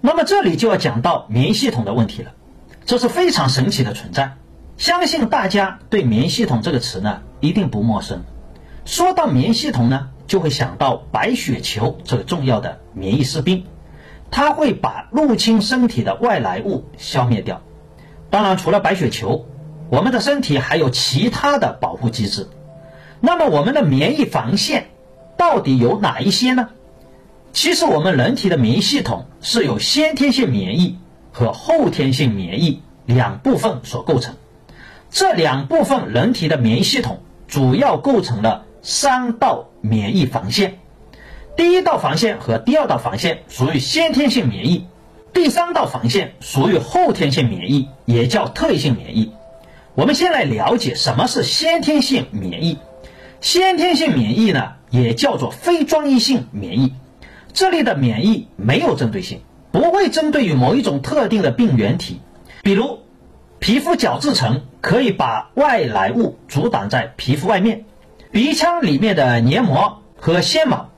那么这里就要讲到免疫系统的问题了，这是非常神奇的存在。相信大家对免疫系统这个词呢一定不陌生。说到免疫系统呢，就会想到白血球这个重要的免疫士兵，它会把入侵身体的外来物消灭掉。当然，除了白血球，我们的身体还有其他的保护机制。那么，我们的免疫防线到底有哪一些呢？其实，我们人体的免疫系统是由先天性免疫和后天性免疫两部分所构成。这两部分人体的免疫系统主要构成了三道免疫防线。第一道防线和第二道防线属于先天性免疫，第三道防线属于后天性免疫，也叫特异性免疫。我们先来了解什么是先天性免疫。先天性免疫呢，也叫做非专一性免疫。这里的免疫没有针对性，不会针对于某一种特定的病原体，比如皮肤角质层可以把外来物阻挡在皮肤外面，鼻腔里面的黏膜和纤毛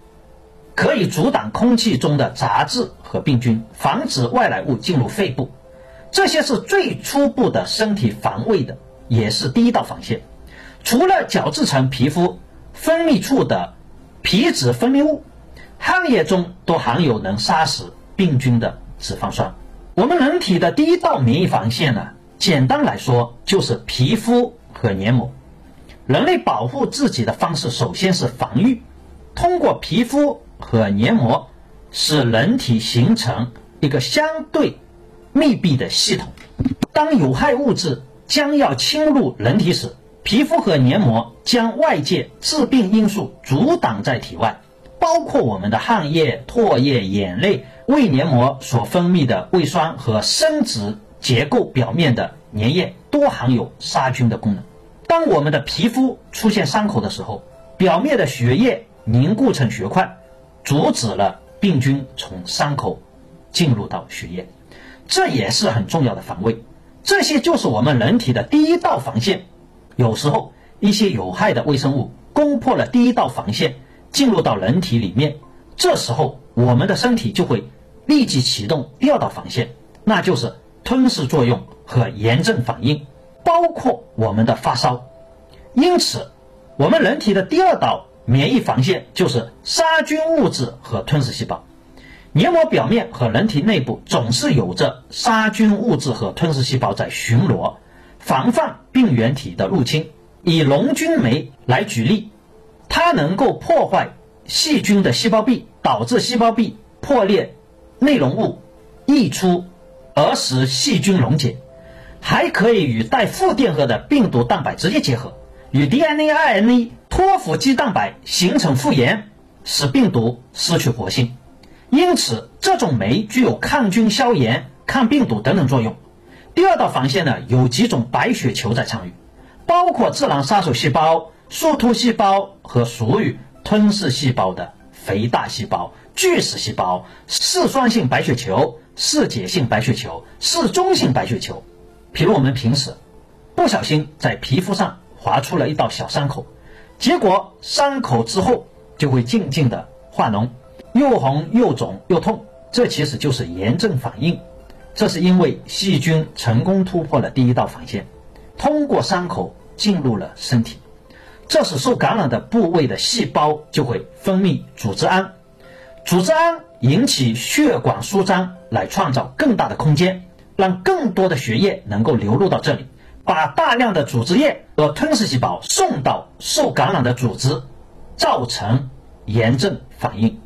可以阻挡空气中的杂质和病菌，防止外来物进入肺部。这些是最初步的身体防卫的，也是第一道防线。除了角质层皮肤分泌处的皮脂分泌物。汗液中都含有能杀死病菌的脂肪酸。我们人体的第一道免疫防线呢，简单来说就是皮肤和黏膜。人类保护自己的方式首先是防御，通过皮肤和黏膜使人体形成一个相对密闭的系统。当有害物质将要侵入人体时，皮肤和黏膜将外界致病因素阻挡在体外。包括我们的汗液、唾液、眼泪、胃黏膜所分泌的胃酸和生殖结构表面的粘液，都含有杀菌的功能。当我们的皮肤出现伤口的时候，表面的血液凝固成血块，阻止了病菌从伤口进入到血液，这也是很重要的防卫。这些就是我们人体的第一道防线。有时候一些有害的微生物攻破了第一道防线。进入到人体里面，这时候我们的身体就会立即启动第二道防线，那就是吞噬作用和炎症反应，包括我们的发烧。因此，我们人体的第二道免疫防线就是杀菌物质和吞噬细胞。黏膜表面和人体内部总是有着杀菌物质和吞噬细胞在巡逻，防范病原体的入侵。以龙菌酶来举例。它能够破坏细菌的细胞壁，导致细胞壁破裂，内容物溢出，而使细菌溶解；还可以与带负电荷的病毒蛋白直接结合，与 DNA、RNA 托付肌蛋白形成复原，使病毒失去活性。因此，这种酶具有抗菌、消炎、抗病毒等等作用。第二道防线呢，有几种白血球在参与，包括自然杀手细胞。树突细胞和属于吞噬细胞的肥大细胞、巨噬细胞、嗜酸性白血球、嗜碱性白血球、嗜中性白血球。比如我们平时不小心在皮肤上划出了一道小伤口，结果伤口之后就会静静的化脓，又红又肿又痛，这其实就是炎症反应。这是因为细菌成功突破了第一道防线，通过伤口进入了身体。这时受感染的部位的细胞就会分泌组织胺，组织胺引起血管舒张，来创造更大的空间，让更多的血液能够流入到这里，把大量的组织液和吞噬细胞送到受感染的组织，造成炎症反应。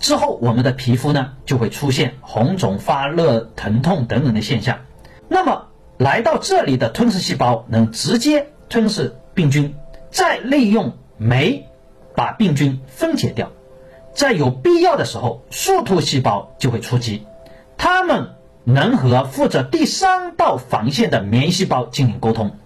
之后，我们的皮肤呢就会出现红肿、发热、疼痛等等的现象。那么，来到这里的吞噬细胞能直接吞噬病菌。再利用酶把病菌分解掉，在有必要的时候，树突细胞就会出击，它们能和负责第三道防线的免疫细胞进行沟通，